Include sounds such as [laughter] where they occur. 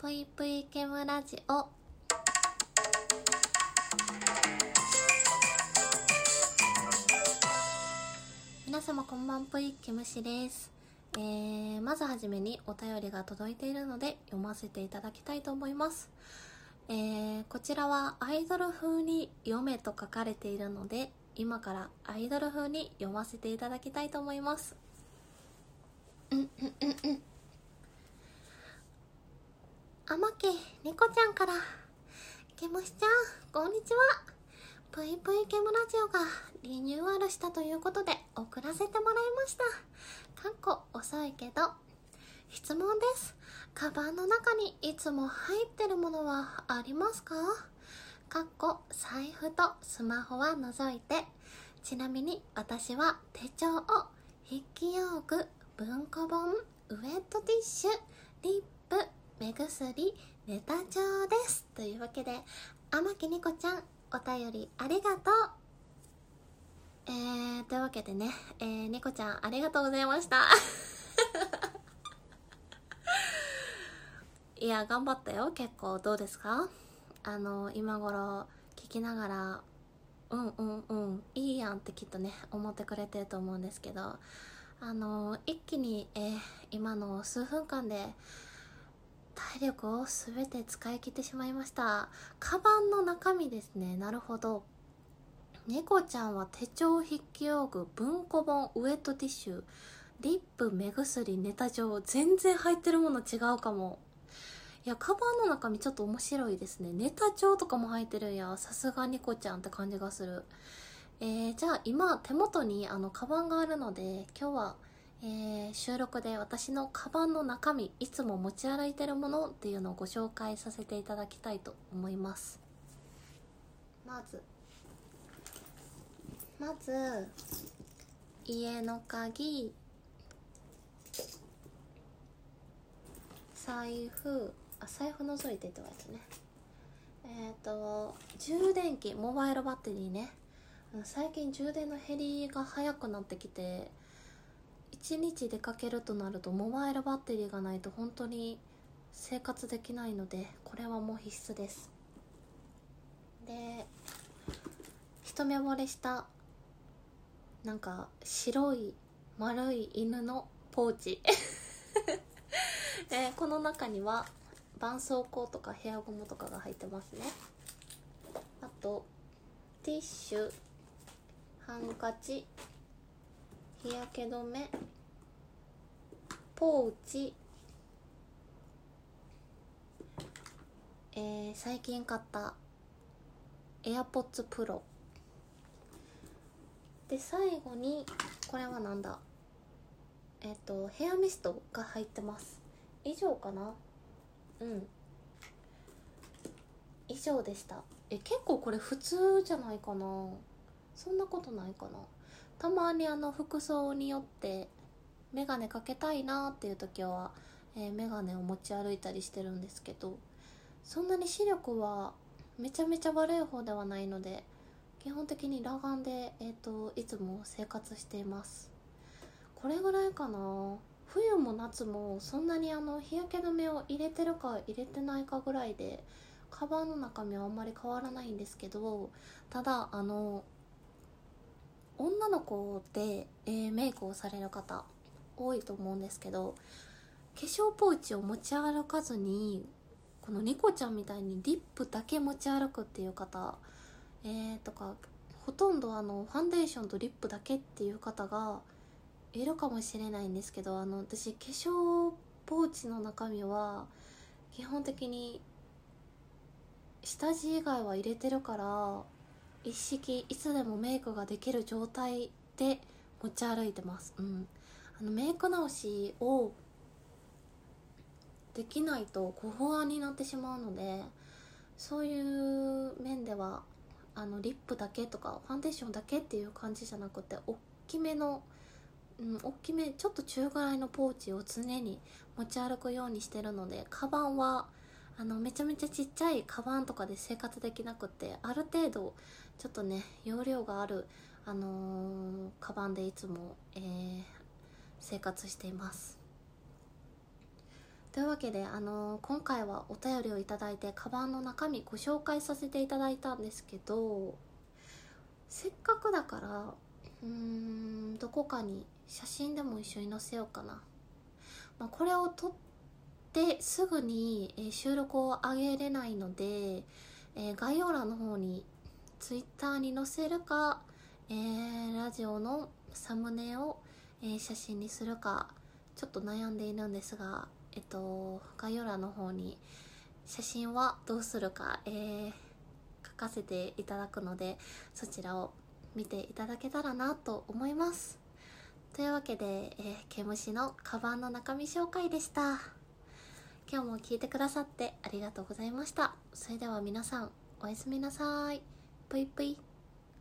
ぷいぷいケムラジオ。皆様こんばんぷいケムシです。えー、まずはじめにお便りが届いているので読ませていただきたいと思います。えー、こちらはアイドル風に読めと書かれているので今からアイドル風に読ませていただきたいと思います。うんうんうんうん。あまけ猫ちゃんから。ケムシちゃんこんにちは。ぷいぷいケムラジオがリニューアルしたということで送らせてもらいました。かっこ遅いけど質問です。カバンの中にいつも入ってるものはありますか？かっこ財布とスマホは除いて。ちなみに私は手帳を筆記用具文庫本ウェットティッシュリップ目薬ネタ帳です。というわけで天木ニコちゃんお便りありがとう。えー、というわけでね、えー、ニコちゃんありがとうございました。[laughs] いや頑張ったよ結構。どうですか？あの今頃聞きながらうんうんうんいいやんってきっとね思ってくれてると思うんですけどあの一気に、えー、今の数分間で体力を全て使い切ってしまいました。カバンの中身ですね。なるほど。猫ちゃんは手帳筆記用具文庫本ウエットティッシュリップ目薬ネタ帳全然入ってるもの違うかも。いやカバンの中身ちょっと面白いですね。ネタ帳とかも入ってるんや。さすがニコちゃんって感じがする。えー、じゃあ今手元にあのカバンがあるので今日はえー、収録で私のカバンの中身いつも持ち歩いてるものっていうのをご紹介させていただきたいと思います。まずまず家の鍵財布あ財布覗いてって言われたね。えっ、ー、と充電器モバイルバッテリーね。最近充電の減りが早くなってきて1日出かけるとなるとモバイルバッテリーがないと本当に生活できないのでこれはもう必須です。で一目惚れしたなんか白い丸い犬のポーチ。で [laughs] この中には絆創膏とかヘアゴムとかが入ってますね。あとティッシュハンカチ日焼け止め。ポーチ。えー、最近買った AirPods Pro で最後にこれはなんだ？えっ、ー、とヘアミストが入ってます。以上かな？うん。以上でした。え結構これ普通じゃないかな？そんなことないかな？たまにあの服装によって眼鏡かけたいなっていう時は、えー、眼鏡を持ち歩いたりしてるんですけどそんなに視力はめちゃめちゃ悪い方ではないので基本的に裸眼で、えーと、いつも生活しています。これぐらいかな。冬も夏もそんなにあの日焼け止めを入れてるか入れてないかぐらいでカバンの中身はあんまり変わらないんですけどただあの女の子で、えー、メイクをされる方多いと思うんですけど化粧ポーチを持ち歩かずにこのニコちゃんみたいにリップだけ持ち歩くっていう方えー、とかほとんどあのファンデーションとリップだけっていう方がいるかもしれないんですけどあの私化粧ポーチの中身は基本的に下地以外は入れてるから一式いつでもメイクができる状態で持ち歩いてます。うん。あのメイク直しをできないとご不安になってしまうのでそういう面ではあのリップだけとかファンデーションだけっていう感じじゃなくて大きめのうん大きめちょっと中ぐらいのポーチを常に持ち歩くようにしてるのでカバンはあのめちゃめちゃちっちゃいカバンとかで生活できなくてある程度ちょっとね容量があるあのー、カバンでいつも、えー、生活しています。というわけで、あの今回はお便りをいただいてカバンの中身ご紹介させていただいたんですけどせっかくだからうーんどこかに写真でも一緒に載せようかな、まあ、これを撮ってすぐに、え収録を上げれないので、えー概要欄の方に Twitter に載せるか、えーラジオのサムネを、え写真にするかちょっと悩んでいるんですがえっと概要欄の方に写真はどうするか、えー書かせていただくのでそちらを見ていただけたらなと思います。というわけで、えー、毛虫のカバンの中身紹介でした。今日も聞いてくださってありがとうございました。それでは皆さんおやすみなさい。ぷいぷい。